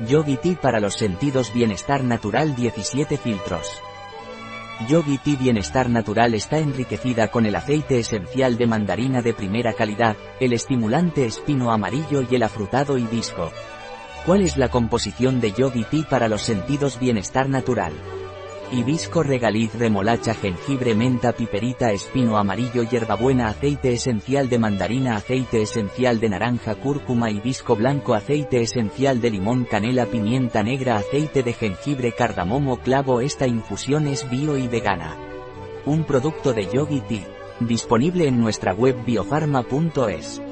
Yogi Tea para los sentidos Bienestar Natural 17 filtros. Yogi Tea Bienestar Natural está enriquecida con el aceite esencial de mandarina de primera calidad, el estimulante espino amarillo y el afrutado hibisco. ¿Cuál es la composición de Yogi Tea para los sentidos Bienestar Natural? Hibisco regaliz remolacha jengibre menta piperita espino amarillo hierbabuena aceite esencial de mandarina aceite esencial de naranja cúrcuma hibisco blanco aceite esencial de limón canela pimienta negra aceite de jengibre cardamomo clavo esta infusión es bio y vegana. Un producto de Yogi Tea. Disponible en nuestra web biofarma.es.